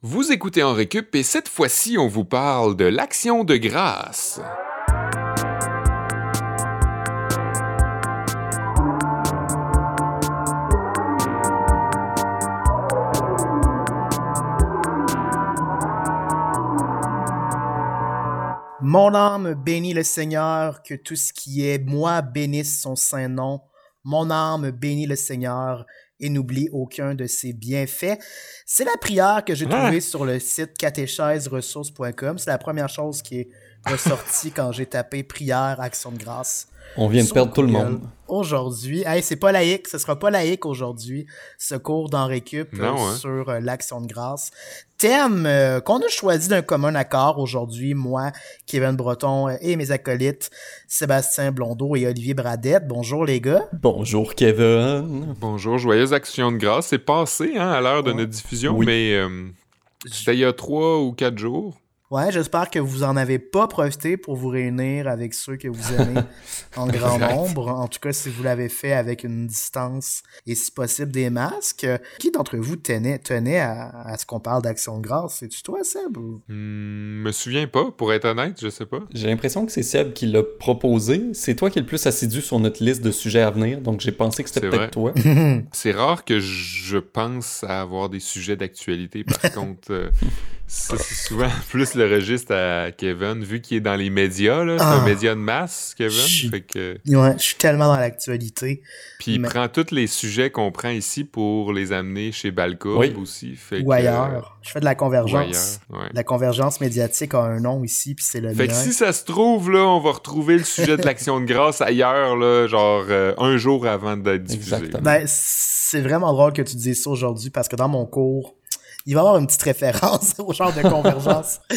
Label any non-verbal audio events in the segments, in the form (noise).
Vous écoutez en récup et cette fois-ci, on vous parle de l'action de grâce. Mon âme bénit le Seigneur, que tout ce qui est moi bénisse son saint nom. Mon âme bénit le Seigneur et n'oublie aucun de ses bienfaits. C'est la prière que j'ai Ah. trouvée sur le site catéchèseressources.com. C'est la première chose qui est ressortie quand j'ai tapé prière, action de grâce. On vient de perdre tout le monde. Aujourd'hui, hey, c'est pas laïque, ce sera pas laïque aujourd'hui, ce cours d'en récup euh, Non, hein. sur euh, l'action de grâce. Thème euh, qu'on a choisi d'un commun accord aujourd'hui, moi, Kevin Breton et mes acolytes Sébastien Blondeau et Olivier Bradette. Bonjour les gars. Bonjour Kevin. Bonjour, joyeuse action de grâce. C'est passé hein, à l'heure de notre diffusion, Oui. mais euh, c'était il y a trois ou quatre jours. Ouais, j'espère que vous en avez pas profité pour vous réunir avec ceux que vous aimez (laughs) en grand nombre. En tout cas, si vous l'avez fait avec une distance et si possible des masques. Euh, Qui d'entre vous tenait, tenait à, à ce qu'on parle d'action de grâce? C'est-tu toi, Seb? ou- Hmm, me souviens pas, pour être honnête, je sais pas. J'ai l'impression que c'est Seb qui l'a proposé. C'est toi qui es le plus assidu sur notre liste de sujets à venir, donc j'ai pensé que c'était peut-être toi. (laughs) (laughs) C'est rare que je pense à avoir des sujets d'actualité. Par contre, euh, c'est souvent (laughs) plus le registre à Kevin, vu qu'il est dans les médias. là. C'est Ah. un média de masse, Kevin. Je- Fait que, Ouais, je suis tellement dans l'actualité. puis il prend tous les sujets qu'on prend ici pour les amener chez Balcourbe Oui. aussi. Fait Ou que, ailleurs. Je fais de la convergence. ailleurs, ouais. La convergence médiatique a un nom ici, puis c'est le Fait mien. que si ça se trouve, là, on va retrouver le sujet de l'action de grâce ailleurs, là, genre euh, un jour avant d'être diffusé. Exactement. Ben, c'est vraiment drôle que tu dises ça aujourd'hui parce que dans mon cours, il va y avoir une petite référence (laughs) au genre de convergence (laughs)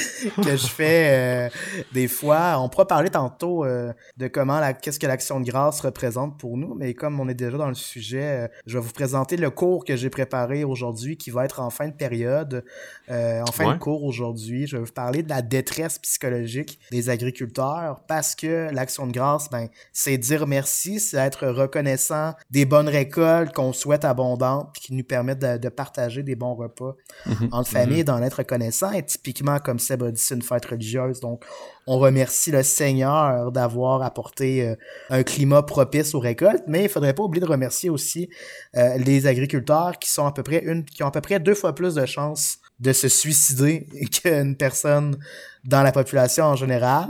que je fais euh, des fois. On pourra parler tantôt euh, de comment la, qu'est-ce que l'action de grâce représente pour nous, mais comme on est déjà dans le sujet, euh, je vais vous présenter le cours que j'ai préparé aujourd'hui qui va être en fin de période. En fin Ouais. de cours aujourd'hui, je vais vous parler de la détresse psychologique des agriculteurs parce que l'action de grâce, ben, c'est dire merci, c'est être reconnaissant des bonnes récoltes qu'on souhaite abondantes puis qui nous permettent de, de partager des bons repas Mhm. entre familles, d'en être reconnaissant. Et typiquement, comme Seb a dit, c'est une fête religieuse. Donc, on remercie le Seigneur d'avoir apporté euh, un climat propice aux récoltes, mais il faudrait pas oublier de remercier aussi euh, les agriculteurs qui sont à peu près une, qui ont à peu près deux fois plus de chances de se suicider (laughs) qu'une personne dans la population en général.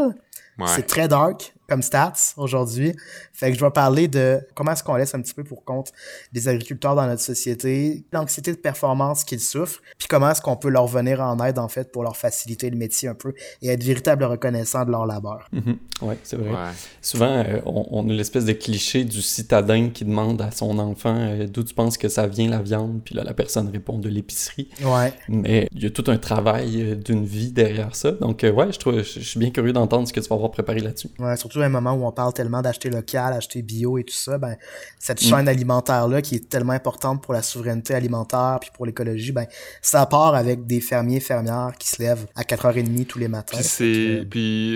Ouais. C'est très dark comme stats aujourd'hui. Fait que je vais parler de comment est-ce qu'on laisse un petit peu pour compte des agriculteurs dans notre société, l'anxiété de performance qu'ils souffrent, puis comment est-ce qu'on peut leur venir en aide en fait pour leur faciliter le métier un peu et être véritable reconnaissant de leur labeur. Mhm. Ouais, c'est vrai. Ouais. Souvent, euh, on, on a l'espèce de cliché du citadin qui demande à son enfant euh, d'où tu penses que ça vient la viande, puis là la personne répond de l'épicerie. Ouais. Mais il y a tout un travail euh, d'une vie derrière ça. Donc euh, ouais, je trouve, je je suis bien curieux d'entendre ce que tu vas avoir préparé là-dessus. Ouais, surtout à un moment où on parle tellement d'acheter local, acheter bio et tout ça, ben cette Mm. chaîne alimentaire là qui est tellement importante pour la souveraineté alimentaire puis pour l'écologie, ben ça part avec des fermiers fermières qui se lèvent à 4h30 tous les matins. Puis c'est,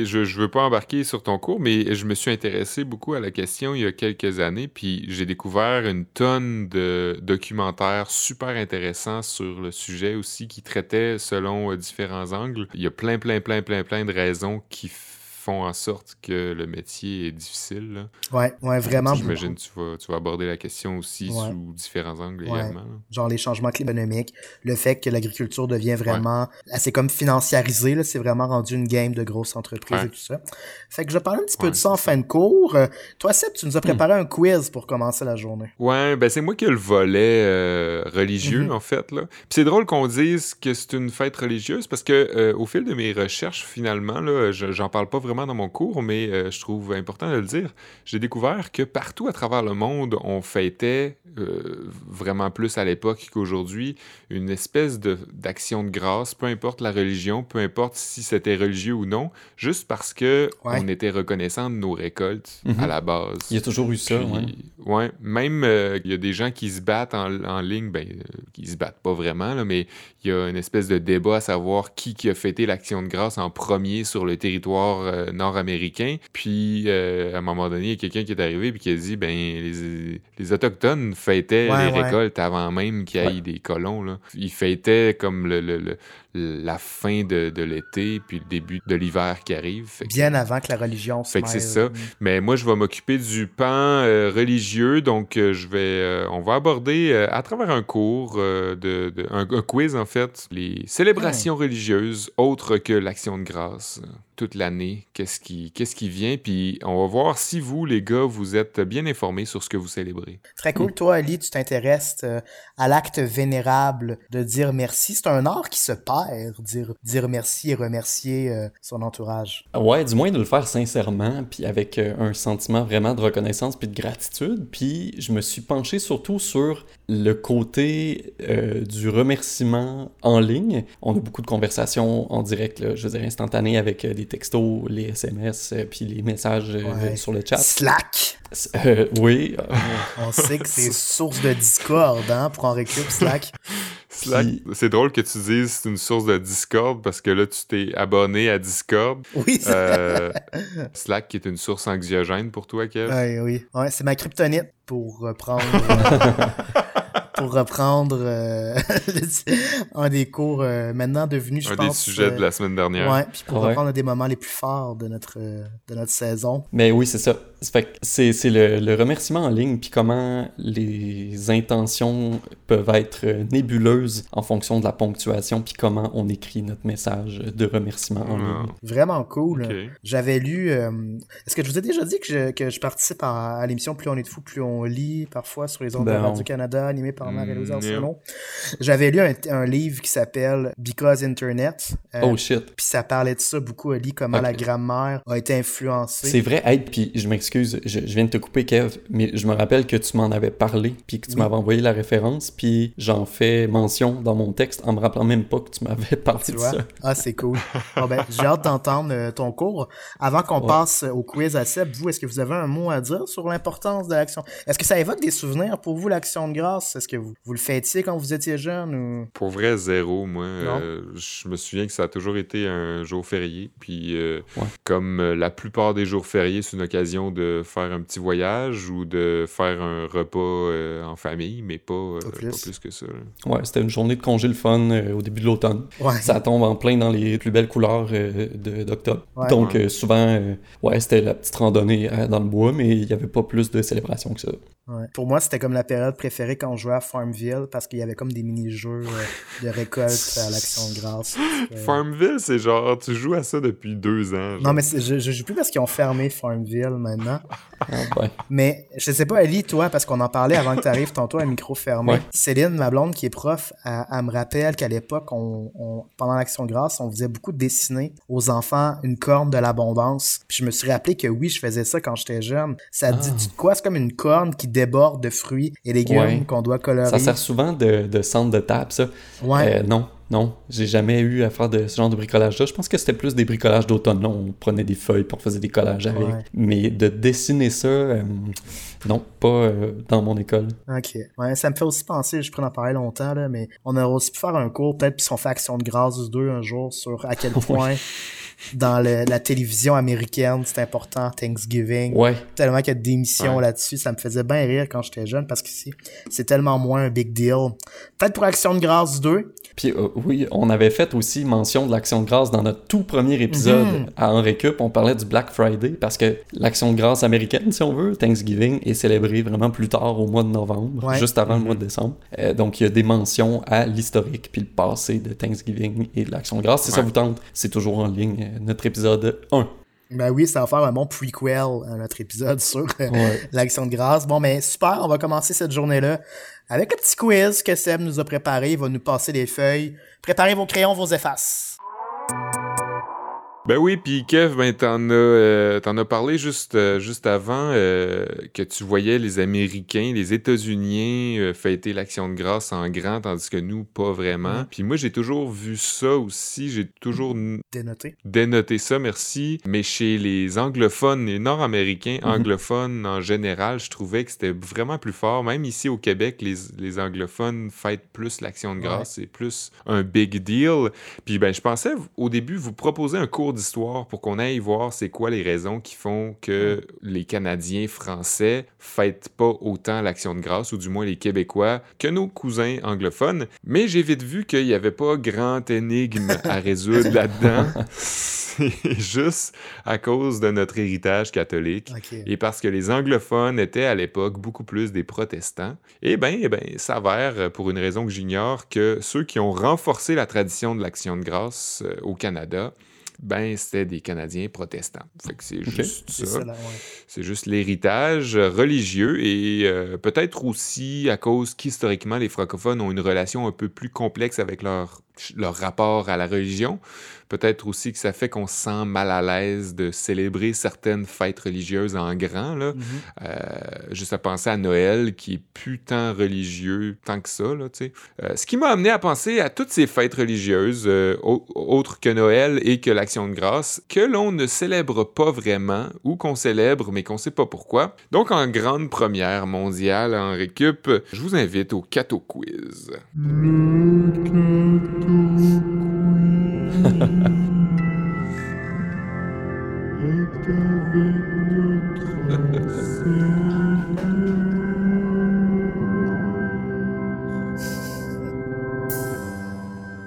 je, je veux pas embarquer sur ton cours, mais je me suis intéressé beaucoup à la question il y a quelques années, puis j'ai découvert une tonne de documentaires super intéressants sur le sujet aussi, qui traitaient selon euh, différents angles. Il y a plein, plein, plein, plein, plein de raisons qui font en sorte que le métier est difficile. là. ouais, ouais, vraiment J'imagine que tu vas, tu vas aborder la question aussi Ouais. sous différents angles Ouais. également. là. genre les changements climatiques, le fait que l'agriculture devient vraiment assez comme financiarisée, là, c'est vraiment rendu une game de grosses entreprises et tout ça. Fait que je vais parler un petit peu de ça en c'est fin de cours. Euh, toi, Seb, tu nous as préparé un quiz pour commencer la journée. Ouais, ben c'est moi qui ai le volet euh, religieux, Mhm. en fait. là. Puis c'est drôle qu'on dise que c'est une fête religieuse parce que euh, au fil de mes recherches, finalement, j'en parle pas vraiment dans mon cours, mais euh, je trouve important de le dire. J'ai découvert que partout à travers le monde, on fêtait euh, vraiment plus à l'époque qu'aujourd'hui une espèce d'action de grâce, peu importe la religion, peu importe si c'était religieux ou non, juste parce que Ouais. on était reconnaissant de nos récoltes Mhm. à la base. Il y a toujours eu ça, Puis, ouais. même euh, il y a des gens qui se battent en, en ligne, ben, qui se battent pas vraiment, là, mais il y a une espèce de débat à savoir qui, qui a fêté l'action de grâce en premier sur le territoire euh, euh, nord-américains. Puis, à un moment donné, il y a quelqu'un qui est arrivé et qui a dit, ben, les, les Autochtones fêtaient les récoltes avant même qu'il y ait des colons. Là. Ils fêtaient comme le, le, la fin de, de l'été puis le début de l'hiver qui arrive. Bien avant que la religion se Fait que c'est ça. Mais moi, je vais m'occuper du pan religieux. Donc, je vais, on va aborder à travers un cours, de, de un, un, quiz en fait, les célébrations religieuses autres que l'action de grâce toute l'année, qu'est-ce qui, qu'est-ce qui vient, puis on va voir si vous, les gars, vous êtes bien informés sur ce que vous célébrez. Très cool. Toi, Ali, tu t'intéresses euh, à l'acte vénérable de dire merci. C'est un art qui se perd, dire, dire merci et remercier euh, son entourage. Ouais, du moins de le faire sincèrement, puis avec euh, un sentiment vraiment de reconnaissance puis de gratitude. Puis je me suis penché surtout sur le côté du remerciement en ligne. On a beaucoup de conversations en direct, là, je veux dire, instantanées avec des textos, les SMS, euh, puis les messages euh, sur le chat. Slack! Euh, oui. On sait que c'est (laughs) source de Discord, hein, pour en récup, Slack. (laughs) Slack, c'est drôle que tu dises c'est une source de Discord parce que là, tu t'es abonné à Discord. Oui, (laughs) Slack qui est une source anxiogène pour toi, Kev. Oui, oui. Ouais, c'est ma kryptonite pour reprendre (laughs) pour reprendre euh, (laughs) un des cours euh, maintenant devenu, je un pense... Un des sujets de la semaine dernière. Ouais, puis pour reprendre un des moments les plus forts de notre, de notre saison. Mais oui, c'est ça. C'est le, le, remerciement en ligne, puis comment les intentions peuvent être nébuleuses en fonction de la ponctuation, puis comment on écrit notre message de remerciement en ligne. Vraiment cool. J'avais lu... Euh, est-ce que je vous ai déjà dit que je, que je participe à, l'émission Plus on est de fou, plus on lit, parfois sur les ondes ben, de Radio-Canada, animé par Mm, J'avais lu un, livre qui s'appelle Because Internet. Euh, oh shit. Puis ça parlait de ça beaucoup, Ali, comment la grammaire a été influencée. C'est vrai, hey, puis je m'excuse, je, viens de te couper, Kev, mais je me rappelle que tu m'en avais parlé, puis que tu m'avais envoyé la référence, puis j'en fais mention dans mon texte en me rappelant même pas que tu m'avais (laughs) parlé de ça. Ah, c'est cool. (laughs) bon, ben, j'ai hâte d'entendre euh, ton cours. Avant qu'on passe au quiz à Seb, vous, est-ce que vous avez un mot à dire sur l'importance de l'action? Est-ce que ça évoque des souvenirs pour vous, l'action de grâce? Est-ce que vous, vous le fêtiez quand vous étiez jeune ou... Pour vrai, zéro. Moi, euh, je me souviens que ça a toujours été un jour férié. Puis, euh, comme euh, la plupart des jours fériés, c'est une occasion de faire un petit voyage ou de faire un repas en famille, mais pas, plus. que ça. Ouais, c'était une journée de congé le fun au début de l'automne. Ça tombe en plein dans les plus belles couleurs d'octobre. Donc, souvent, ouais, c'était la petite randonnée dans le bois, mais il n'y avait pas plus de célébration que ça. Pour moi, c'était comme la période préférée quand on jouait à Farmville parce qu'il y avait comme des mini-jeux euh, de récolte à l'action de grâce. (laughs) Farmville, c'est genre, tu joues à ça depuis deux ans. Non, mais je, je joue plus parce qu'ils ont fermé Farmville maintenant. (laughs) Ah, mais je sais pas, Ali, toi, parce qu'on en parlait avant que tu arrives tantôt à micro fermé. Céline, ma blonde qui est prof, elle, me rappelle qu'à l'époque, on, pendant l'action de grâce, on faisait beaucoup de dessiner aux enfants une corne de l'abondance. Puis je me suis rappelé que oui, je faisais ça quand j'étais jeune. Ça dit ah. quoi? C'est comme une corne qui déborde de fruits et légumes qu'on doit colorer. Ça sert souvent de, de centre de table, ça. Ouais. Euh, non, non, j'ai jamais eu à faire de ce genre de bricolage-là. Je pense que c'était plus des bricolages d'automne. On prenait des feuilles pour on faisait des collages avec. Mais de dessiner ça, euh, non, pas euh, dans mon école. Ok. Ouais, ça me fait aussi penser, je pourrais en parler longtemps, là, mais on aurait aussi pu faire un cours, peut-être, puis on fait Action de grâce deux un jour sur à quel (laughs) point dans la télévision américaine, c'est important, Thanksgiving. Ouais. Tellement qu'il y a des émissions là-dessus, ça me faisait bien rire quand j'étais jeune parce que c'est tellement moins un big deal. Peut-être pour Action de grâce 2. Puis euh, oui, on avait fait aussi mention de l'Action de grâce dans notre tout premier épisode mhm. à En Récup. On parlait du Black Friday parce que l'Action de grâce américaine, si on veut, Thanksgiving, est célébrée vraiment plus tard au mois de novembre, juste avant le mois de mhm. décembre. Euh, donc il y a des mentions à l'historique puis le passé de Thanksgiving et de l'Action de grâce. Si ça vous tente, c'est toujours en ligne euh, notre épisode 1. Ben oui, ça va faire un bon prequel à notre épisode (laughs) sur euh, l'action de grâce. Bon, mais super, on va commencer cette journée-là avec le petit quiz que Seb nous a préparé. Il va nous passer des feuilles. Préparez vos crayons, vos effaces. Ben oui, puis Kev, ben t'en as, euh, t'en as parlé juste, euh, juste avant euh, que tu voyais les Américains, les États-Unis fêter l'Action de grâce en grand, tandis que nous, pas vraiment. Mm-hmm. Puis moi, j'ai toujours vu ça aussi, j'ai toujours dénoté. dénoté ça, merci. Mais chez les anglophones, les nord-américains mm-hmm. anglophones en général, je trouvais que c'était vraiment plus fort. Même ici au Québec, les, les anglophones fêtent plus l'Action de grâce, c'est plus un big deal. Puis ben, je pensais au début vous proposer un cours d'histoire pour qu'on aille voir c'est quoi les raisons qui font que les Canadiens français fêtent pas autant l'action de grâce, ou du moins les Québécois, que nos cousins anglophones. Mais j'ai vite vu qu'il n'y avait pas grand énigme à résoudre (laughs) là-dedans. C'est juste à cause de notre héritage catholique et parce que les anglophones étaient à l'époque beaucoup plus des protestants. Et bien, eh ben, s'avère, pour une raison que j'ignore, que ceux qui ont renforcé la tradition de l'action de grâce euh, au Canada, ben, c'était des Canadiens protestants. Fait que c'est juste ça. ouais. C'est juste l'héritage religieux et euh, peut-être aussi à cause qu'historiquement, les francophones ont une relation un peu plus complexe avec leur, leur rapport à la religion. Peut-être aussi que ça fait qu'on se sent mal à l'aise de célébrer certaines fêtes religieuses en grand. Là. Mhm. Euh, juste à penser à Noël, qui est plus tant religieux tant que ça, là. Euh, ce qui m'a amené à penser à toutes ces fêtes religieuses, euh, au- autres que Noël et que l'Action de grâce, que l'on ne célèbre pas vraiment, ou qu'on célèbre, mais qu'on sait pas pourquoi. Donc, en grande première mondiale en récup, je vous invite au Cato Quiz.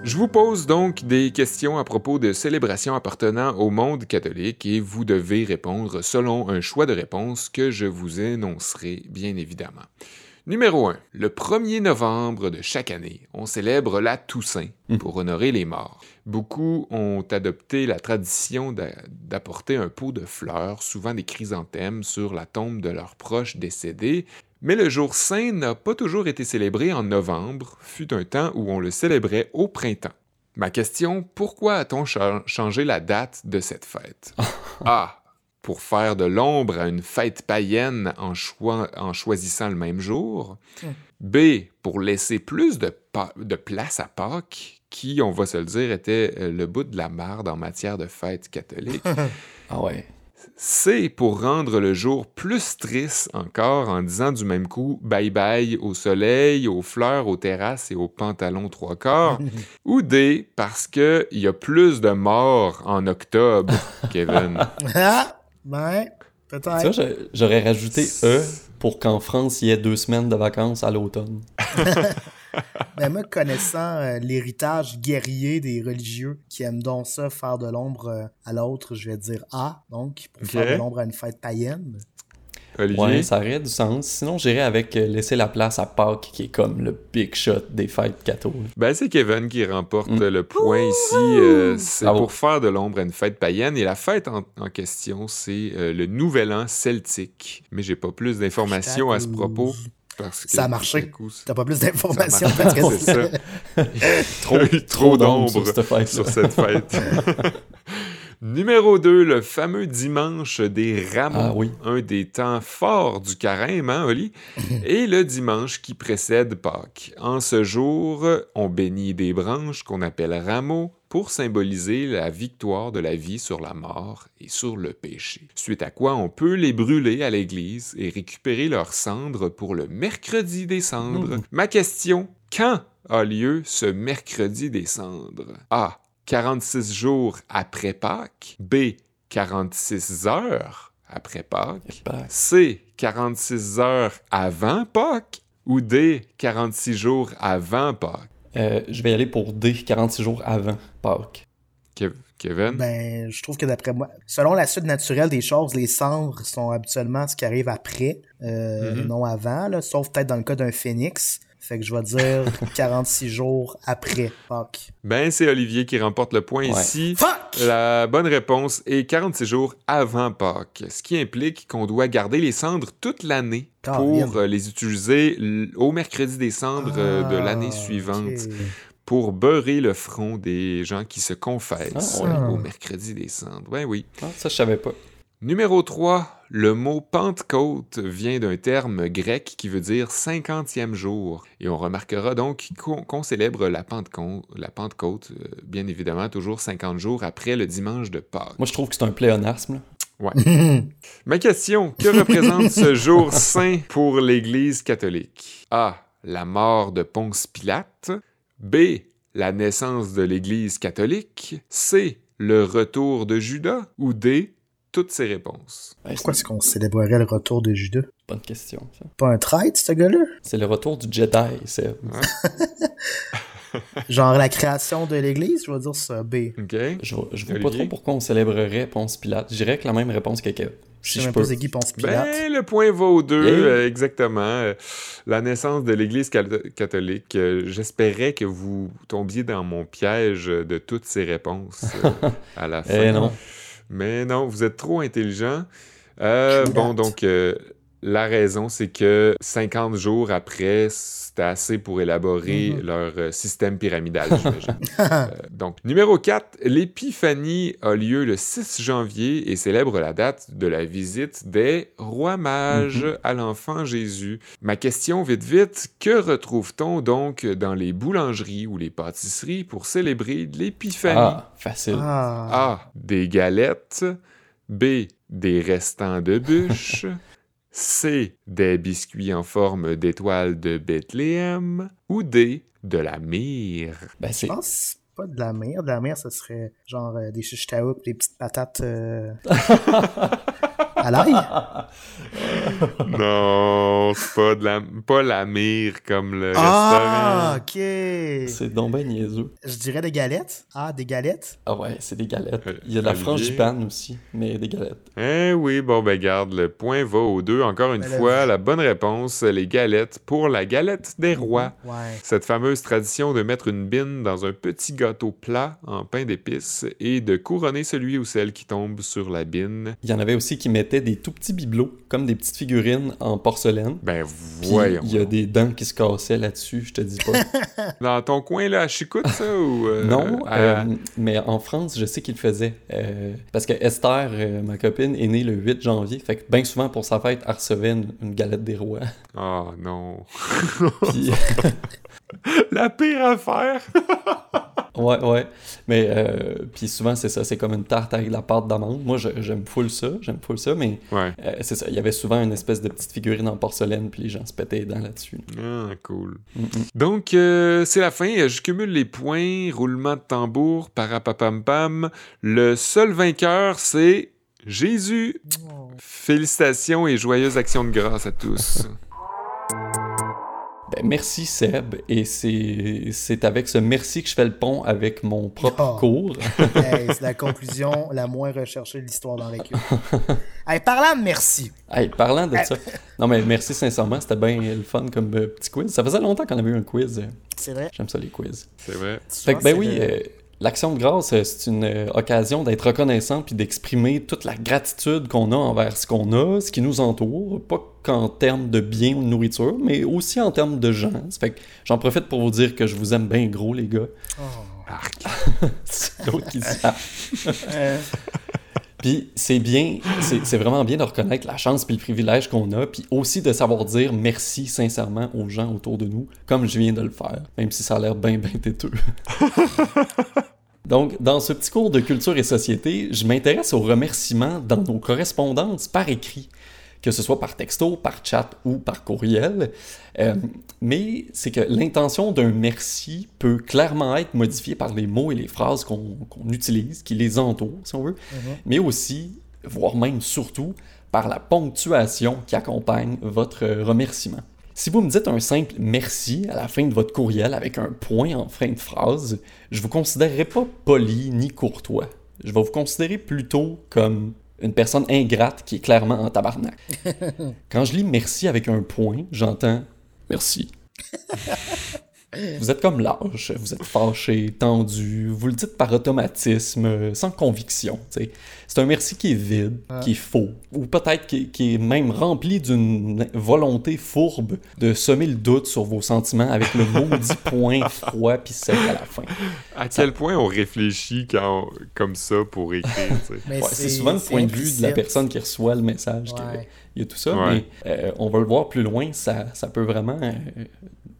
Je vous pose donc des questions à propos de célébrations appartenant au monde catholique et vous devez répondre selon un choix de réponse que je vous énoncerai bien évidemment. Numéro 1. Le 1er novembre de chaque année, on célèbre la Toussaint pour honorer les morts. Beaucoup ont adopté la tradition d'a- d'apporter un pot de fleurs, souvent des chrysanthèmes, sur la tombe de leurs proches décédés, mais le jour saint n'a pas toujours été célébré en novembre, fut un temps où on le célébrait au printemps. Ma question, pourquoi a-t-on cha- changé la date de cette fête? (laughs) Pour faire de l'ombre à une fête païenne en, choi- en choisissant le même jour. B. Pour laisser plus de, place à Pâques, qui, on va se le dire, était euh, le bout de la marde en matière de fête catholique. (laughs) Ah ouais. C pour rendre le jour plus triste encore en disant du même coup bye bye au soleil, aux fleurs, aux terrasses et aux pantalons trois quarts. (laughs) Ou D parce qu'il y a plus de morts en octobre, (laughs) Kevin. Ah, ben, Ça, peut-être. je- j'aurais rajouté E pour qu'en France, il y ait deux semaines de vacances à l'automne. Mais (laughs) moi, connaissant euh, l'héritage guerrier des religieux qui aiment donc ça, faire de l'ombre euh, à l'autre, je vais dire A, donc, pour faire de l'ombre à une fête païenne. Olivier? Ouais, ça aurait du sens. Sinon, j'irais avec euh, laisser la place à Pâques, qui est comme le big shot des fêtes catho. Ben, c'est Kevin qui remporte Mm. le point ici. Euh, c'est pour faire de l'ombre à une fête païenne. Et la fête en, en question, c'est euh, le Nouvel An celtique. Mais j'ai pas plus d'informations à ce propos. Parce que Ça a marché. T'as pas plus d'informations (laughs) parce que c'est ça. (laughs) Trop, Il y a eu trop d'ombre sur cette fête sur cette fête. (laughs) Numéro 2, le fameux dimanche des rameaux. Ah oui. Un des temps forts du carême, hein, Oli? (laughs) Et le dimanche qui précède Pâques. En ce jour, on bénit des branches qu'on appelle rameaux pour symboliser la victoire de la vie sur la mort et sur le péché. Suite à quoi on peut les brûler à l'église et récupérer leurs cendres pour le mercredi des cendres. Mmh. Ma question, quand a lieu ce mercredi des cendres? A. 46 jours après Pâques. B. 46 heures après Pâques. C. 46 heures avant Pâques. Ou D. 46 jours avant Pâques? euh, je vais y aller pour D, 46 jours avant Pâques. Kev- Kevin? Ben, je trouve que d'après moi, selon la suite naturelle des choses, les cendres sont habituellement ce qui arrive après, euh, Mhm. non avant, là, sauf peut-être dans le cas d'un phénix. Fait que je vais dire (laughs) 46 jours après Pâques. Ben, c'est Olivier qui remporte le point Ouais. ici. Fuck! La bonne réponse est 46 jours avant Pâques, ce qui implique qu'on doit garder les cendres toute l'année pour euh, les utiliser au mercredi des cendres euh, de l'année Ah, suivante pour beurrer le front des gens qui se confessent Ah, ouais. au mercredi des cendres. Ben oui. Ah, ça, je savais pas. Numéro 3, le mot Pentecôte vient d'un terme grec qui veut dire cinquantième jour. Et on remarquera donc qu'on célèbre la Pentecôte, la Pentecôte euh, bien évidemment, toujours 50 jours après le dimanche de Pâques. Moi, je trouve que c'est un pléonasme. là. (laughs) Ma question, que représente ce jour saint pour l'Église catholique? A. La mort de Ponce Pilate. B. La naissance de l'Église catholique. C. le retour de Judas ou D, toutes ces réponses? Pourquoi c'est est-ce qu'on célébrerait le retour de Judas? bonne question, ça. Pas un traître, ce gars-là? C'est le retour du Jedi, c'est... (laughs) Genre la création de l'Église, je vais dire ça, B. OK. Je, je vois pas trop pourquoi on célébrerait Ponce Pilate. Je dirais que la même réponse que Kev. Je Si je peux. Ponce Pilate. Ben, le point va aux deux, Yeah. euh, exactement. Euh, la naissance de l'Église catholique. Euh, J'espérais que vous tombiez dans mon piège de toutes ces réponses (laughs) à la fin. Eh non. Mais non, vous êtes trop intelligent. Euh, bon, donc, euh, la raison, c'est que 50 jours après, c'était assez pour élaborer Mhm. leur euh, système pyramidal, (laughs) j'imagine. Euh, donc, numéro 4, l'épiphanie a lieu le 6 janvier et célèbre la date de la visite des rois mages à l'enfant Jésus. Ma question, vite, vite, que retrouve-t-on donc dans les boulangeries ou les pâtisseries pour célébrer l'épiphanie? Ah, facile. Ah. A. Des galettes. B. Des restants de bûches. (laughs) C. Des biscuits en forme d'étoile de Bethléem. Ou D. De la myrrhe? Ben, Je c'est... pense pas de la mer. De la mer, ce serait genre euh, des chiches taouk, des petites patates euh, (laughs) à l'ail. (laughs) non, c'est pas, de la, pas la myrrhe comme le Ah, restaurant. ok. C'est donc ben niaiseux. Je dirais des galettes. Ah, des galettes? Ah ouais, c'est des galettes. Euh, Il y a de la frangipane aussi, mais des galettes. Eh oui, bon, ben garde, le point va aux deux. Encore une Ben, fois, la bonne réponse, les galettes pour la galette des rois. Ouais. Cette fameuse tradition de mettre une bine dans un petit gâteau plat en pain d'épices et de couronner celui ou celle qui tombe sur la bine. Il y en avait aussi qui mettaient des tout petits bibelots, comme des petites figurines en porcelaine. Ben voyons. il y a des dents qui se cassaient là-dessus, je te dis pas. (laughs) Dans ton coin là, à Chicoute, ça ou euh, (laughs) non, à- euh, mais en France, je sais qu'ils le faisaient. Euh, parce que Esther, euh, ma copine, est née le 8 janvier. Fait que bien souvent, pour sa fête, elle recevait une, une galette des rois. Oh (laughs) non. Puis, La pire affaire. Ouais, ouais. Mais euh, puis souvent, c'est ça. C'est comme une tarte avec de la pâte d'amande. Moi, j'aime full ça. J'aime full ça. Mais Ouais. euh, c'est ça. Il y avait souvent une espèce de petite figurine en porcelaine. Puis les gens se pétaient les dents là-dessus. Ah, cool. Mm, mm. Donc, euh, c'est la fin. Je cumule les points. Roulement de tambour, parapapam-pam. Le seul vainqueur, c'est Jésus. Oh. Félicitations et joyeuse action de grâce à tous. (laughs) Ben, merci Seb, et c'est c'est avec ce merci que je fais le pont avec mon propre Oh. cours. (laughs) Hey, c'est la conclusion la moins recherchée de l'histoire dans la queue. (laughs) hey, parlant de merci. Hey, parlant de ça, non mais merci sincèrement, c'était bien le fun comme euh, petit quiz. Ça faisait longtemps qu'on avait eu un quiz. C'est vrai. J'aime ça les quiz. C'est vrai. Fait que ben c'est oui, le- euh, l'action de grâce, euh, c'est une euh, occasion d'être reconnaissant puis d'exprimer toute la gratitude qu'on a envers ce qu'on a, ce qui nous entoure, pas qu'en termes de biens ou de nourriture, mais aussi en termes de gens. Ça fait que j'en profite pour vous dire que je vous aime bien gros les gars. Oh. (laughs) C'est l'autre qui dit Puis c'est bien, c'est vraiment bien de reconnaître la chance puis le privilège qu'on a, puis aussi de savoir dire merci sincèrement aux gens autour de nous, comme je viens de le faire, même si ça a l'air bien, bien têteux. (laughs) Donc, dans ce petit cours de culture et société, je m'intéresse aux remerciements dans nos correspondances par écrit, que ce soit par texto, par chat ou par courriel. Euh, mais c'est que l'intention d'un merci peut clairement être modifiée par les mots et les phrases qu'on utilise, qui les entourent, si on veut, Mhm. mais aussi, voire même surtout, par la ponctuation qui accompagne votre remerciement. Si vous me dites un simple merci à la fin de votre courriel avec un point en fin de phrase, je vous considérerai pas poli ni courtois. Je vais vous considérer plutôt comme une personne ingrate qui est clairement en tabarnak. (laughs) Quand je lis merci avec un point, j'entends merci. (laughs) Vous êtes comme lâche, vous êtes fâché, tendu, vous le dites par automatisme, sans conviction. C'est un merci qui est vide, qui est faux, ou peut-être qui, qui est même rempli d'une volonté fourbe de semer le doute sur vos sentiments avec le maudit (laughs) point froid puis sec à la fin. À quel point on réfléchit quand on- comme ça pour écrire, (laughs) Ouais, c'est souvent le point de vue de la personne qui reçoit le message. Ouais. Il y a tout ça, Ouais. mais euh, on va le voir plus loin, ça, ça peut vraiment euh,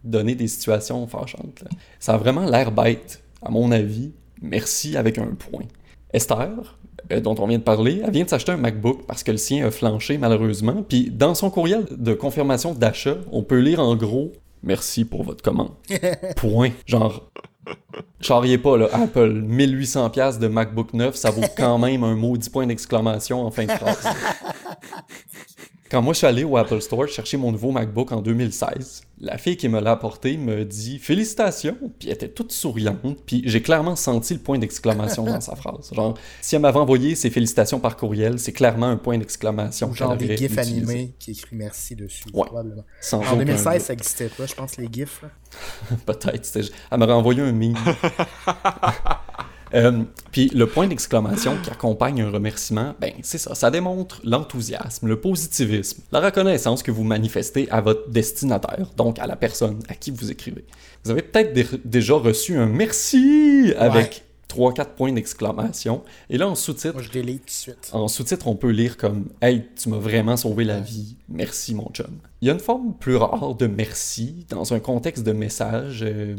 donner des situations fâchantes. là. Ça a vraiment l'air bête, à mon avis. Merci avec un point. Esther, euh, dont on vient de parler, elle vient de s'acheter un MacBook parce que le sien a flanché malheureusement. Puis dans son courriel de confirmation d'achat, on peut lire en gros Merci pour votre commande. (laughs) point. Genre, Charriez pas, là, Apple, 1800$ de MacBook 9, ça vaut quand même un maudit point d'exclamation en fin de phrase. (laughs) Quand moi je suis allé au Apple Store chercher mon nouveau MacBook en 2016, la fille qui me l'a apporté me dit félicitations, puis elle était toute souriante, puis j'ai clairement senti le point d'exclamation dans sa phrase. Genre, si elle m'avait envoyé ses félicitations par courriel, c'est clairement un point d'exclamation. Genre des gifs animés qui écrit merci dessus, Ouais. probablement. Sans En aucun 2016, doute. ça existait pas, je pense, les gifs. (laughs) Peut-être. Elle m'aurait envoyé un meme. (laughs) Euh, puis le point d'exclamation qui accompagne un remerciement, ben c'est ça, ça démontre l'enthousiasme, le positivisme, la reconnaissance que vous manifestez à votre destinataire, donc à la personne à qui vous écrivez. Vous avez peut-être dé- déjà reçu un merci avec 3-4 points d'exclamation, et là en sous-titre, Moi, je délite tout de suite. en sous-titre, on peut lire comme Hey, tu m'as vraiment sauvé la vie. Merci, mon chum. Il y a une forme plus rare de merci dans un contexte de message. euh,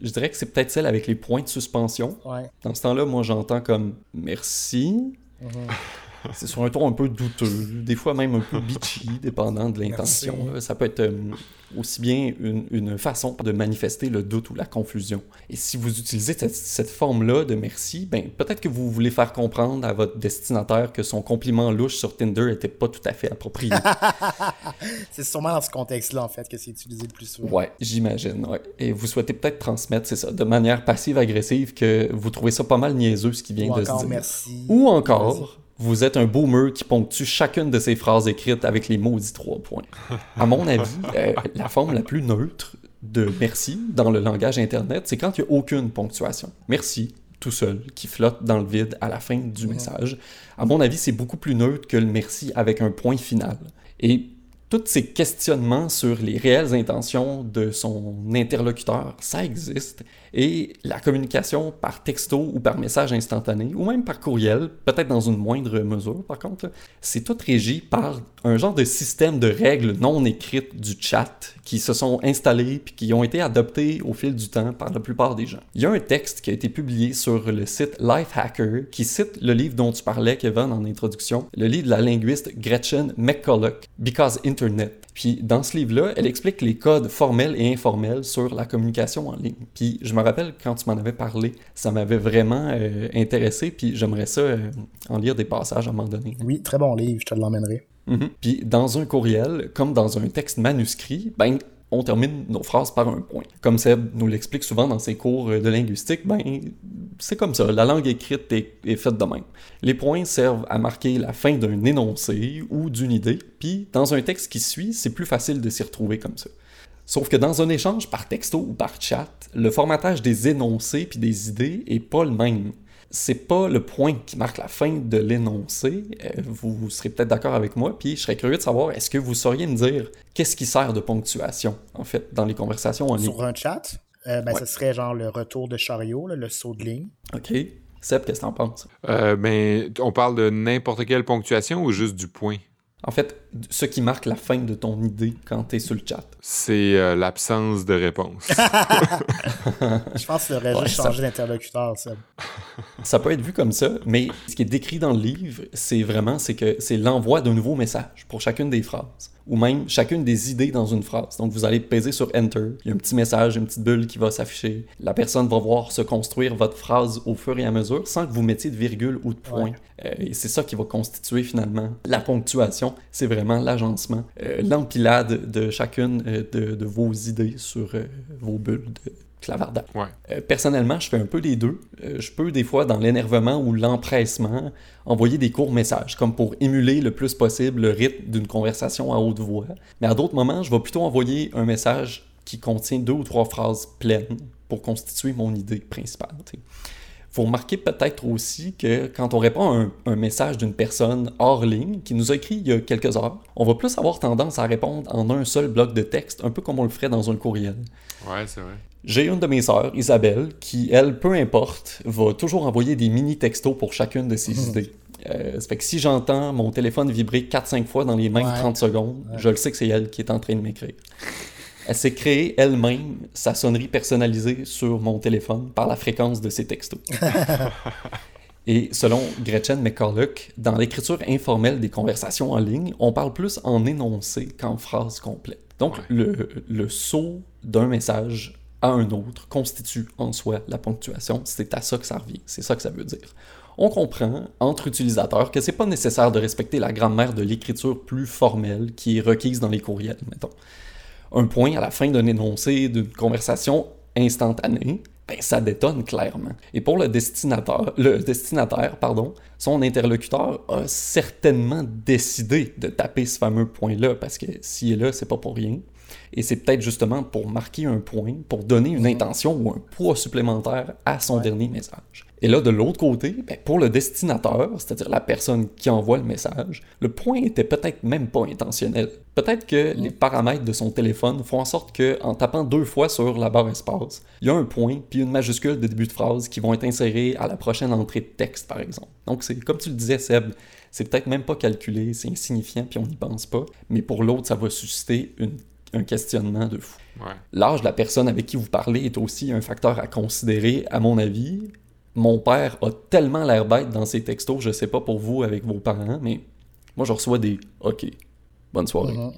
je dirais que c'est peut-être celle avec les points de suspension. Ouais. Dans ce temps-là, moi, j'entends comme merci. Mhm. C'est sur un ton un peu douteux, des fois même un peu bitchy, (laughs) dépendant de l'intention. Ça peut être euh, aussi bien une, une façon de manifester le doute ou la confusion. Et si vous utilisez cette, cette forme-là de merci, ben peut-être que vous voulez faire comprendre à votre destinataire que son compliment louche sur Tinder était pas tout à fait approprié. (laughs) C'est sûrement dans ce contexte-là, en fait, que c'est utilisé le plus souvent. Ouais, j'imagine, ouais. Et vous souhaitez peut-être transmettre, c'est ça, de manière passive-agressive que vous trouvez ça pas mal niaiseux ce qui vient Ou de se dire. merci. Ou encore, vous êtes un boomer qui ponctue chacune de ces phrases écrites avec les maudits trois points. À mon avis, euh, la forme la plus neutre de merci dans le langage Internet, c'est quand il n'y a aucune ponctuation. Merci, tout seul, qui flotte dans le vide à la fin du message. À mon avis, c'est beaucoup plus neutre que le merci avec un point final. Et tous ces questionnements sur les réelles intentions de son interlocuteur, ça existe. Et la communication par texto ou par message instantané, ou même par courriel, peut-être dans une moindre mesure par contre, c'est tout régi par un genre de système de règles non écrites du chat qui se sont installées puis qui ont été adoptées au fil du temps par la plupart des gens. Il y a un texte qui a été publié sur le site Lifehacker qui cite le livre dont tu parlais, Kevin, en introduction, le livre de la linguiste Gretchen McCulloch, Because Internet. Puis dans ce livre-là, elle explique les codes formels et informels sur la communication en ligne. Puis je me rappelle quand tu m'en avais parlé, ça m'avait vraiment euh, intéressé, puis j'aimerais ça euh, en lire des passages à un moment donné. Oui, très bon livre, je te l'emmènerai. Mhm. Puis dans un courriel, comme dans un texte manuscrit, ben on termine nos phrases par un point. Comme Seb nous l'explique souvent dans ses cours de linguistique, ben c'est comme ça, la langue écrite est, faite de même. Les points servent à marquer la fin d'un énoncé ou d'une idée, puis dans un texte qui suit, c'est plus facile de s'y retrouver comme ça. Sauf que dans un échange par texto ou par chat, le formatage des énoncés puis des idées est pas le même. C'est pas le point qui marque la fin de l'énoncé. Euh, vous, vous serez peut-être d'accord avec moi, puis je serais curieux de savoir, est-ce que vous sauriez me dire qu'est-ce qui sert de ponctuation, en fait, dans les conversations en ligne? Sur un chat, euh, ben, Ouais. ce serait genre le retour de chariot, là, le saut de ligne. OK. Seb, qu'est-ce que t'en penses? Euh, ben, on parle de n'importe quelle ponctuation ou juste du point? En fait, ce qui marque la fin de ton idée quand t'es sur le chat. C'est euh, l'absence de réponse. (laughs) Je pense qu'il aurait Ouais, juste ça- changé d'interlocuteur, ça. (laughs) Ça peut être vu comme ça, mais ce qui est décrit dans le livre, c'est vraiment c'est que c'est l'envoi d'un nouveau message pour chacune des phrases, ou même chacune des idées dans une phrase. Donc vous allez peser sur Enter, il y a un petit message, une petite bulle qui va s'afficher. La personne va voir se construire votre phrase au fur et à mesure sans que vous mettiez de virgule ou de point. Ouais. Euh, et c'est ça qui va constituer finalement la ponctuation. C'est vraiment l'agencement, euh, l'empilade de chacune euh, de, de vos idées sur euh, vos bulles de clavardage. Ouais. Euh, personnellement, je fais un peu les deux. Euh, je peux des fois, dans l'énervement ou l'empressement, envoyer des courts messages, comme pour émuler le plus possible le rythme d'une conversation à haute voix. Mais à d'autres moments, je vais plutôt envoyer un message qui contient deux ou trois phrases pleines pour constituer mon idée principale. Faut remarquer peut-être aussi que quand on répond à un, un message d'une personne hors ligne qui nous a écrit il y a quelques heures, on va plus avoir tendance à répondre en un seul bloc de texte, un peu comme on le ferait dans un courriel. Ouais, c'est vrai. J'ai une de mes sœurs, Isabelle, qui, elle, peu importe, va toujours envoyer des mini-textos pour chacune de ses idées. Euh, ça fait que si j'entends mon téléphone vibrer 4-5 fois dans les mêmes Ouais. 30 secondes, je le sais que c'est elle qui est en train de m'écrire. Elle s'est créée elle-même sa sonnerie personnalisée sur mon téléphone par la fréquence de ses textos. (laughs) Et selon Gretchen McCulloch, dans l'écriture informelle des conversations en ligne, on parle plus en énoncé qu'en phrase complète. Donc, Ouais. le, le saut d'un message à un autre constitue en soi la ponctuation. C'est à ça que ça revient. C'est ça que ça veut dire. On comprend, entre utilisateurs, que c'est pas nécessaire de respecter la grammaire de l'écriture plus formelle qui est requise dans les courriels, mettons. Un point à la fin d'un énoncé d'une conversation instantanée, ben, ça détonne clairement. Et pour le destinataire, le destinataire, pardon, son interlocuteur a certainement décidé de taper ce fameux point-là, parce que s'il est là, c'est pas pour rien. Et c'est peut-être justement pour marquer un point, pour donner une intention ou un poids supplémentaire à son dernier message. Et là, de l'autre côté, ben, pour le destinateur, c'est-à-dire la personne qui envoie le message, le point était peut-être même pas intentionnel. Peut-être que les paramètres de son téléphone font en sorte que, en tapant deux fois sur la barre espace, il y a un point puis une majuscule de début de phrase qui vont être insérés à la prochaine entrée de texte, par exemple. Donc, c'est comme tu le disais, Seb, c'est peut-être même pas calculé, c'est insignifiant puis on n'y pense pas, mais pour l'autre, ça va susciter un questionnement de fou. L'âge de la personne avec qui vous parlez est aussi un facteur à considérer, à mon avis, mon père a tellement l'air bête dans ses textos, je sais pas pour vous avec vos parents, mais moi je reçois des OK, bonne soirée. Mm-hmm.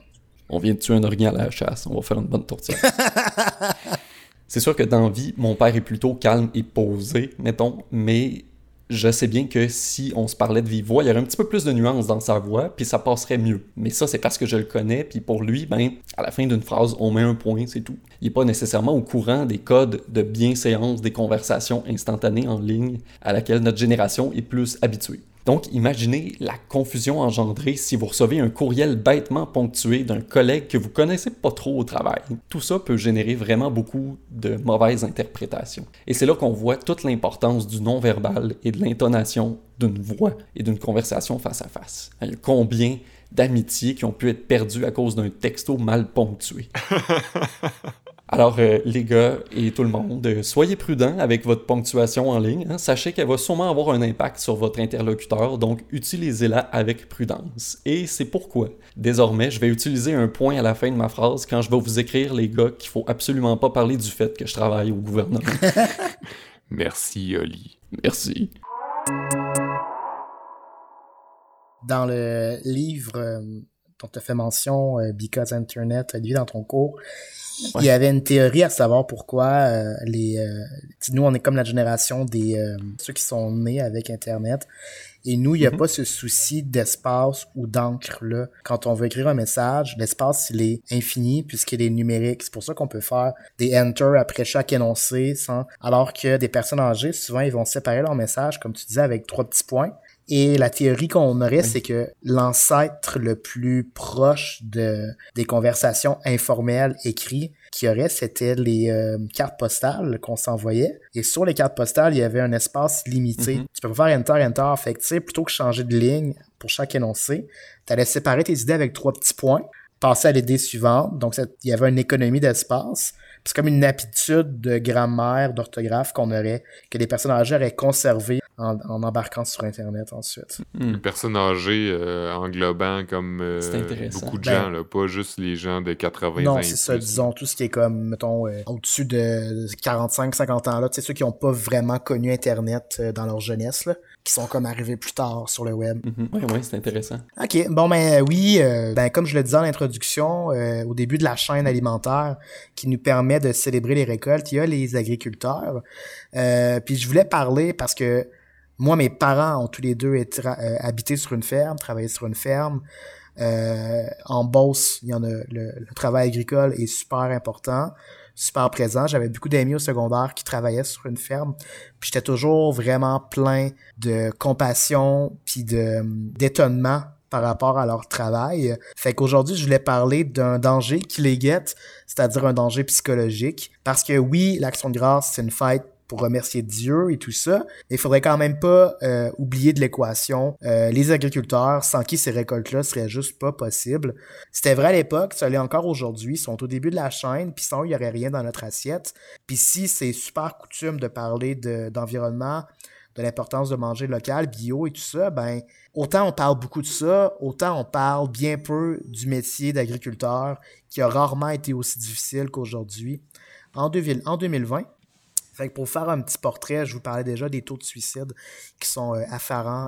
On vient de tuer un orignal à la chasse, on va faire une bonne tourtière. (laughs) C'est sûr que dans vie, mon père est plutôt calme et posé, mettons, mais je sais bien que si on se parlait de vive voix, il y aurait un petit peu plus de nuances dans sa voix, puis ça passerait mieux. Mais ça, c'est parce que je le connais, puis pour lui, ben, à la fin d'une phrase, on met un point, c'est tout. Il n'est pas nécessairement au courant des codes de bienséance des conversations instantanées en ligne à laquelle notre génération est plus habituée. Donc, imaginez la confusion engendrée si vous recevez un courriel bêtement ponctué d'un collègue que vous connaissez pas trop au travail. Tout ça peut générer vraiment beaucoup de mauvaises interprétations. Et c'est là qu'on voit toute l'importance du non-verbal et de l'intonation d'une voix et d'une conversation face à face. Combien d'amitiés qui ont pu être perdues à cause d'un texto mal ponctué. (laughs) Alors, euh, les gars et tout le monde, euh, soyez prudents avec votre ponctuation en ligne. Hein. Sachez qu'elle va sûrement avoir un impact sur votre interlocuteur, donc utilisez-la avec prudence. Et c'est pourquoi, désormais, je vais utiliser un point à la fin de ma phrase quand je vais vous écrire, les gars, qu'il faut absolument pas parler du fait que je travaille au gouvernement. (laughs) Merci, Oli. Merci. Dans le livre euh, dont tu as fait mention, Because Internet, lu dans ton cours, il y avait une théorie à savoir pourquoi euh, les euh, nous on est comme la génération des euh, ceux qui sont nés avec internet. Et nous il n'y a mhm. pas ce souci d'espace ou d'encre là quand on veut écrire un message l'espace il est infini puisqu'il est numérique. C'est pour ça qu'on peut faire des enter après chaque énoncé sans alors que des personnes âgées souvent ils vont séparer leur message comme tu disais avec trois petits points et la théorie qu'on aurait, c'est que l'ancêtre le plus proche de des conversations informelles écrites qu'il y aurait, c'était les euh, cartes postales qu'on s'envoyait. Et sur les cartes postales, il y avait un espace limité. Mm-hmm. Tu peux faire enter, enter. Fait que, tu sais, plutôt que changer de ligne pour chaque énoncé, tu allais séparer tes idées avec trois petits points, passer à l'idée suivante. Donc, il y avait une économie d'espace. C'est comme une habitude de grammaire, d'orthographe qu'on aurait, que les personnes âgées auraient conservé en, embarquant sur Internet ensuite. Hmm. Une personne âgée euh, englobant comme euh, beaucoup de gens, ben, pas juste les gens de 80 ans. Non, c'est ça, disons, tout ce qui est comme, mettons, euh, au-dessus de 45-50 ans, là, tu sais, ceux qui n'ont pas vraiment connu Internet dans leur jeunesse, là, qui sont comme arrivés plus tard sur le web. Oui, mhm. oui, c'est intéressant. OK, bon, ben oui, ben, comme je le disais en introduction, au début de la chaîne alimentaire qui nous permet de célébrer les récoltes, il y a les agriculteurs. puis je voulais parler parce que moi, mes parents ont tous les deux été euh, habités sur une ferme, travaillé sur une ferme. Euh, en Beauce, il y en a le, travail agricole est super important, super présent. J'avais beaucoup d'amis au secondaire qui travaillaient sur une ferme, puis j'étais toujours vraiment plein de compassion puis de d'étonnement par rapport à leur travail. Fait qu'aujourd'hui, je voulais parler d'un danger qui les guette, c'est-à-dire un danger psychologique. Parce que oui, l'action de grâce, c'est une fête pour remercier Dieu et tout ça. Il faudrait quand même pas euh, oublier de l'équation euh, les agriculteurs sans qui ces récoltes-là seraient juste pas possibles. C'était vrai à l'époque, ça l'est encore aujourd'hui. Ils sont au début de la chaîne, puis sans eux, il y aurait rien dans notre assiette. Puis si c'est super coutume de parler d'environnement, de, l'importance de manger local, bio et tout ça, ben autant on parle beaucoup de ça, autant on parle bien peu du métier d'agriculteur qui a rarement été aussi difficile qu'aujourd'hui. En, en 2020, fait que pour faire un petit portrait, je vous parlais déjà des taux de suicide qui sont euh,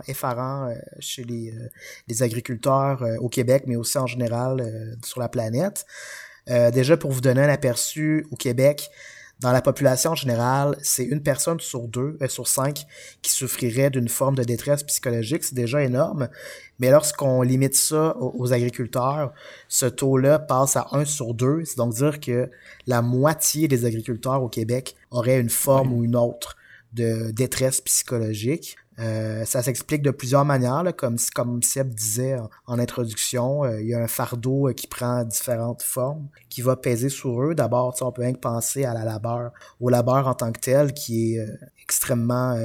effarants, euh, chez les, euh, agriculteurs au Québec, mais aussi en général sur la planète. déjà, pour vous donner un aperçu, au Québec, dans la population générale, c'est une personne sur deux, euh, sur cinq, qui souffrirait d'une forme de détresse psychologique. C'est déjà énorme. Mais lorsqu'on limite ça aux, agriculteurs, ce taux-là passe à un sur deux. C'est donc dire que la moitié des agriculteurs au Québec auraient une forme ou une autre de détresse psychologique. Euh, ça s'explique de plusieurs manières, comme, comme Seb disait en, introduction. Euh, il y a un fardeau euh, qui prend différentes formes, qui va peser sur eux. D'abord, on peut rien penser à la labeur, au labeur en tant que tel, qui est extrêmement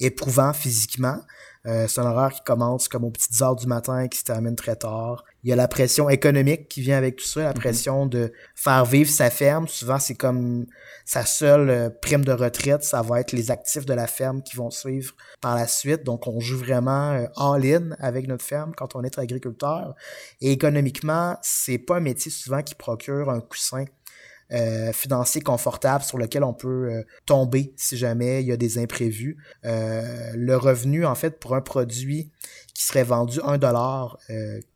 éprouvant physiquement. C'est un horaire qui commence comme aux petites heures du matin et qui se termine très tard. Il y a la pression économique qui vient avec tout ça, la mhm. pression de faire vivre sa ferme. Souvent, c'est comme sa seule euh, prime de retraite, ça va être les actifs de la ferme qui vont suivre par la suite. Donc, on joue vraiment euh, all-in avec notre ferme quand on est agriculteur. Et économiquement, c'est pas un métier souvent qui procure un coussin euh, financier confortable sur lequel on peut euh, tomber si jamais il y a des imprévus. Euh, le revenu, en fait, pour un produit qui serait vendu 1 dollar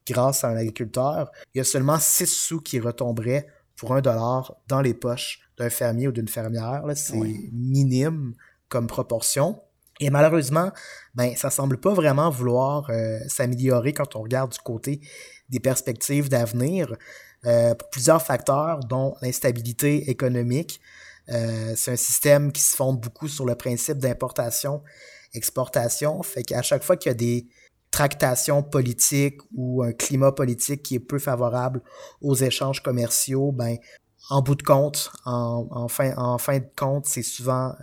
grâce à un agriculteur, il y a seulement 6 sous qui retomberaient pour 1 dollar dans les poches d'un fermier ou d'une fermière. C'est minime comme proportion. Et malheureusement, ben, ça semble pas vraiment vouloir s'améliorer quand on regarde du côté des perspectives d'avenir. Euh, pour plusieurs facteurs, dont l'instabilité économique. Euh, c'est un système qui se fonde beaucoup sur le principe d'importation-exportation. Fait qu'à chaque fois qu'il y a des tractations politiques ou un climat politique qui est peu favorable aux échanges commerciaux, ben, en bout de compte, en, fin, en fin de compte, c'est souvent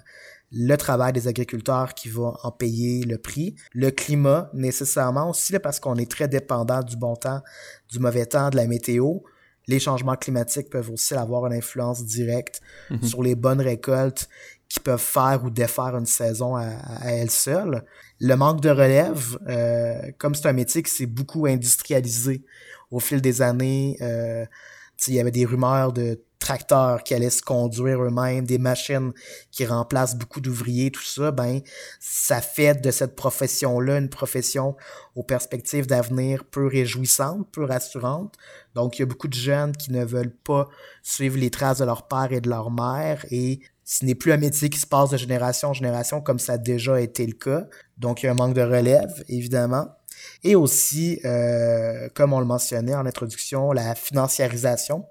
le travail des agriculteurs qui va en payer le prix. Le climat, nécessairement aussi, parce qu'on est très dépendant du bon temps, du mauvais temps, de la météo les changements climatiques peuvent aussi avoir une influence directe mhm. sur les bonnes récoltes qui peuvent faire ou défaire une saison à, elle seule. Le manque de relève, euh, comme c'est un métier qui s'est beaucoup industrialisé au fil des années, euh, il y avait des rumeurs de tracteurs qui allaient se conduire eux-mêmes, des machines qui remplacent beaucoup d'ouvriers, tout ça, ben ça fait de cette profession-là une profession aux perspectives d'avenir peu réjouissantes, peu rassurantes. Donc il y a beaucoup de jeunes qui ne veulent pas suivre les traces de leur père et de leur mère et ce n'est plus un métier qui se passe de génération en génération comme ça a déjà été le cas. Donc il y a un manque de relève, évidemment. Et aussi, euh, comme on le mentionnait en introduction, la financiarisation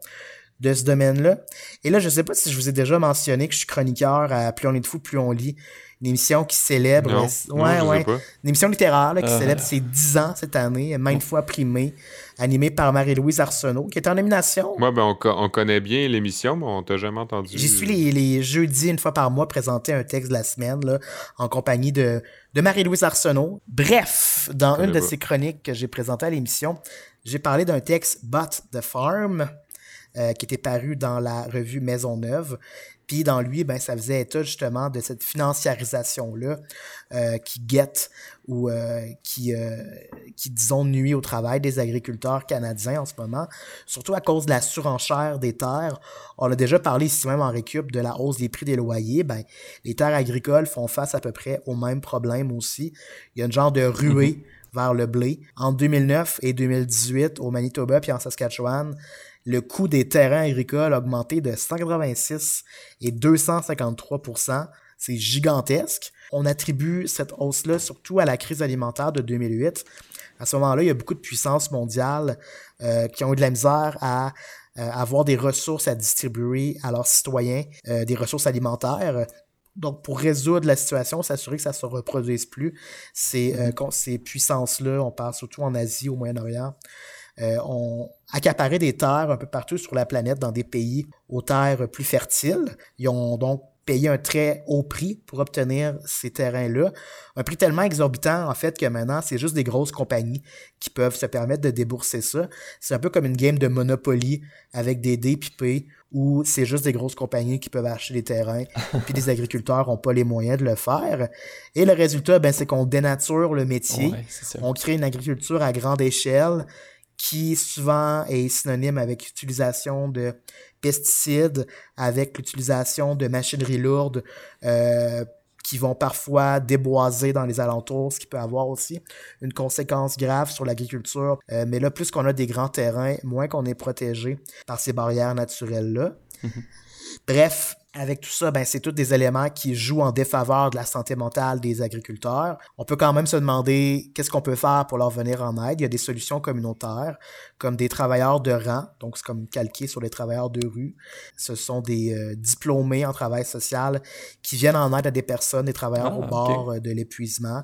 de ce domaine-là. Et là, je sais pas si je vous ai déjà mentionné que je suis chroniqueur à Plus on est de fou, plus on lit. Une émission qui célèbre. ouais, ouais. Une émission littéraire qui ah. célèbre ses 10 ans cette année, maintes fois primée, animée par Marie-Louise Arsenault, qui est en nomination. Moi, ben, on, connaît bien l'émission, mais on t'a jamais entendu. J'y suis les, jeudis, une fois par mois, présenter un texte de la semaine, là, en compagnie de, de Marie-Louise Arsenault. Bref, dans une de ces chroniques que j'ai présentées à l'émission, j'ai parlé d'un texte But the Farm, euh, qui était paru dans la revue Maison Neuve. Puis dans lui, ben, ça faisait état justement de cette financiarisation-là euh, qui guette ou euh, qui, qui, disons, nuit au travail des agriculteurs canadiens en ce moment, surtout à cause de la surenchère des terres. On a déjà parlé ici même en récup de la hausse des prix des loyers. Ben, les terres agricoles font face à peu près au même problème aussi. Il y a une genre de ruée mm-hmm. Vers le blé. En 2009 et 2018, au Manitoba puis en Saskatchewan, le coût des terrains agricoles a augmenté de 186 et 253% C'est gigantesque. On attribue cette hausse-là surtout à la crise alimentaire de 2008. À ce moment-là, il y a beaucoup de puissances mondiales euh, qui ont eu de la misère à euh, avoir des ressources à distribuer à leurs citoyens, euh, des ressources alimentaires. Donc, pour résoudre la situation, s'assurer que ça ne se reproduise plus, ces, mm-hmm. ces puissances-là, on parle surtout en Asie, au Moyen-Orient, euh, ont accaparé des terres un peu partout sur la planète dans des pays aux terres plus fertiles. Ils ont donc payé un très haut prix pour obtenir ces terrains-là. Un prix tellement exorbitant, en fait, que maintenant, c'est juste des grosses compagnies qui peuvent se permettre de débourser ça. C'est un peu comme une game de Monopoly avec des dés pipés où c'est juste des grosses compagnies qui peuvent acheter des terrains, (laughs) puis les agriculteurs n'ont pas les moyens de le faire. Et le résultat, ben, c'est qu'on dénature le métier. on crée une agriculture à grande échelle qui souvent est synonyme avec l'utilisation de pesticides, avec l'utilisation de machinerie lourde euh, qui vont parfois déboiser dans les alentours, ce qui peut avoir aussi une conséquence grave sur l'agriculture. Euh, mais là, plus qu'on a des grands terrains, moins qu'on est protégé par ces barrières naturelles-là. Mm-hmm. Bref, avec tout ça, ben, c'est tous des éléments qui jouent en défaveur de la santé mentale des agriculteurs. On peut quand même se demander qu'est-ce qu'on peut faire pour leur venir en aide. Il y a des solutions communautaires, comme des travailleurs de rang, donc c'est comme calqué sur les travailleurs de rue. Ce sont des euh, diplômés en travail social qui viennent en aide à des personnes, des travailleurs au Ah, bord euh, de l'épuisement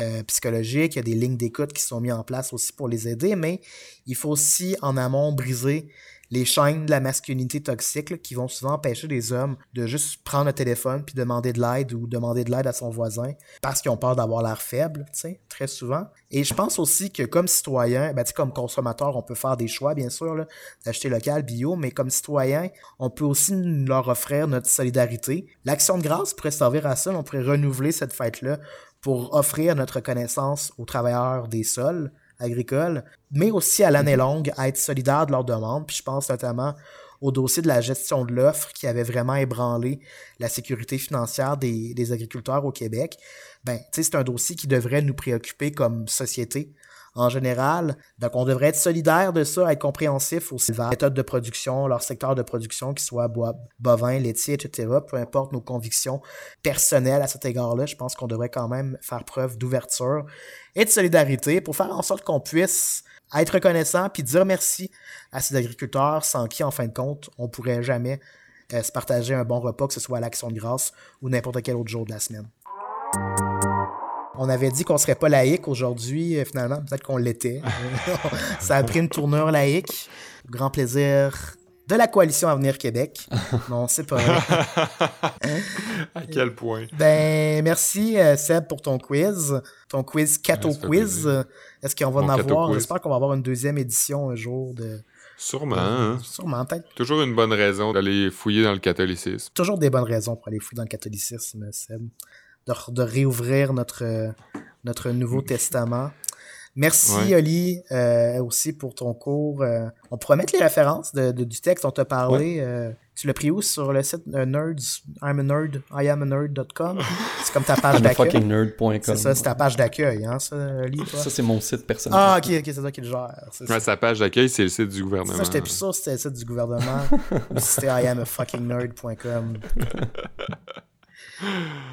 euh, psychologique. Il y a des lignes d'écoute qui sont mises en place aussi pour les aider, mais il faut aussi en amont briser les chaînes de la masculinité toxique là, qui vont souvent empêcher les hommes de juste prendre le téléphone puis demander de l'aide ou demander de l'aide à son voisin parce qu'ils ont peur d'avoir l'air faible, tu très souvent. Et je pense aussi que comme citoyen, ben, comme consommateur, on peut faire des choix, bien sûr, d'acheter local, bio, mais comme citoyen, on peut aussi leur offrir notre solidarité. L'action de grâce pourrait servir à ça, on pourrait renouveler cette fête-là pour offrir notre reconnaissance aux travailleurs des sols agricoles, mais aussi à l'année longue, à être solidaire de leurs demandes. Puis je pense notamment au dossier de la gestion de l'offre qui avait vraiment ébranlé la sécurité financière des, des agriculteurs au Québec. Ben, tu sais, c'est un dossier qui devrait nous préoccuper comme société en général. Donc, on devrait être solidaire de ça, être compréhensif aussi vers la méthode de production, leur secteur de production, qui soit bois, bovin, laitier, etc. Peu importe nos convictions personnelles à cet égard-là, je pense qu'on devrait quand même faire preuve d'ouverture et de solidarité pour faire en sorte qu'on puisse être reconnaissant puis dire merci à ces agriculteurs sans qui, en fin de compte, on pourrait jamais euh, se partager un bon repas, que ce soit à l'Action de grâce ou n'importe quel autre jour de la semaine. On avait dit qu'on serait pas laïque aujourd'hui, euh, finalement, peut-être qu'on l'était. (laughs) Ça a pris une tournure laïque. Grand plaisir de la coalition Avenir Québec. Non, c'est pas vrai. (laughs) à quel point? Ben, merci euh, Seb pour ton quiz. Ton quiz Cato Ouais, Quiz. Est-ce qu'on va Mon en avoir? J'espère qu'on va avoir une deuxième édition un jour de. Sûrement, hein? Sûrement, peut-être. Toujours une bonne raison d'aller fouiller dans le catholicisme. Toujours des bonnes raisons pour aller fouiller dans le catholicisme, Seb. De, réouvrir notre, euh, notre Nouveau Testament. Merci, Ouais. Oli, euh, aussi pour ton cours. euh, on pourrait mettre les références de, de- du texte dont tu as parlé. euh, tu l'as pris où? Sur le site euh, Nerds, I'm a nerd, I am a nerd.com? (laughs) C'est comme ta page d'accueil. C'est ça, c'est ta page d'accueil, hein, ça, Oli, toi? Ça, c'est mon site personnel. Ah, ok, ok, c'est ça qui le gère. Ouais, sa page d'accueil, c'est le site du gouvernement. Ça, j'étais plus sûr que c'était le site du gouvernement (laughs) ou si c'était I am a fucking nerd.com. (laughs)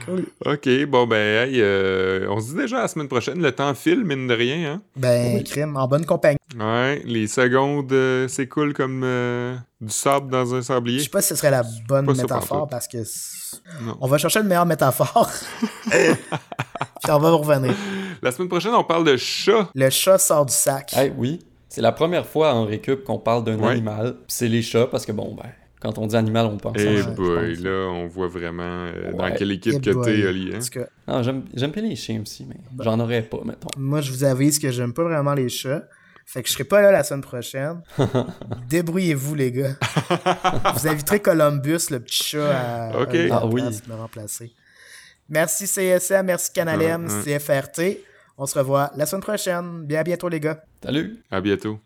Cool. Ok, bon ben, hey, euh, on se dit déjà la semaine prochaine. Le temps file, mine de rien, hein? Ben, crime, en bonne compagnie. Ouais, les secondes euh, s'écoulent comme euh, du sable dans un Je sablier. sais pas si ce serait la bonne métaphore parce que Non. on va chercher une meilleure métaphore. (laughs) (laughs) Puis on va revenir. La semaine prochaine, on parle de chat. Le chat sort du sac. Hey, oui, c'est la première fois en récup qu'on parle d'un Ouais. animal. Puis C'est les chats, parce que bon, ben, quand on dit animal, on pense à Eh je boy, pense. là, on voit vraiment euh, dans quelle équipe que t'es, Oli. Hein? Cas, Non, j'aime j'aime bien les chiens aussi, mais j'en aurais pas, mettons. moi, je vous avise que j'aime pas vraiment les chats. Fait que je serai pas là la semaine prochaine. (laughs) Débrouillez-vous, les gars. vous inviterez Columbus, le petit chat, à, Ah oui. me remplacer. Merci CSM, merci Canalem. CFRT. On se revoit la semaine prochaine. Bien à bientôt, les gars. Salut! À bientôt.